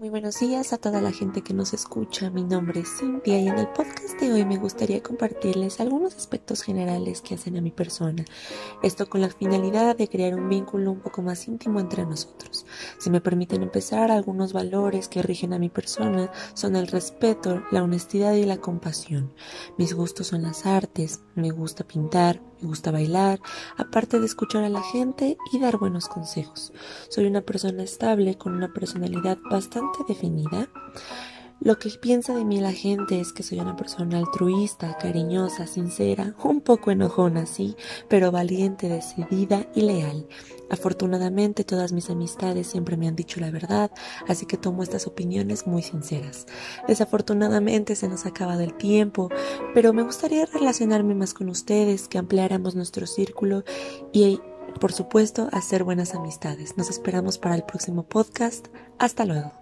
muy buenos días a toda la gente que nos escucha. Mi nombre es Cintia y en el podcast de hoy me gustaría compartirles algunos aspectos generales que hacen a mi persona. Esto con la finalidad de crear un vínculo un poco más íntimo entre nosotros. Si me permiten empezar, algunos valores que rigen a mi persona son el respeto, la honestidad y la compasión. Mis gustos son las artes, me gusta pintar, me gusta bailar, aparte de escuchar a la gente y dar buenos consejos. Soy una persona estable con una personalidad bastante definida. Lo que piensa de mí la gente es que soy una persona altruista, cariñosa, sincera, un poco enojona, sí, pero valiente, decidida y leal. Afortunadamente todas mis amistades siempre me han dicho la verdad, así que tomo estas opiniones muy sinceras. Desafortunadamente se nos ha acabado el tiempo, pero me gustaría relacionarme más con ustedes, que ampliáramos nuestro círculo y por supuesto, hacer buenas amistades. Nos esperamos para el próximo podcast. Hasta luego.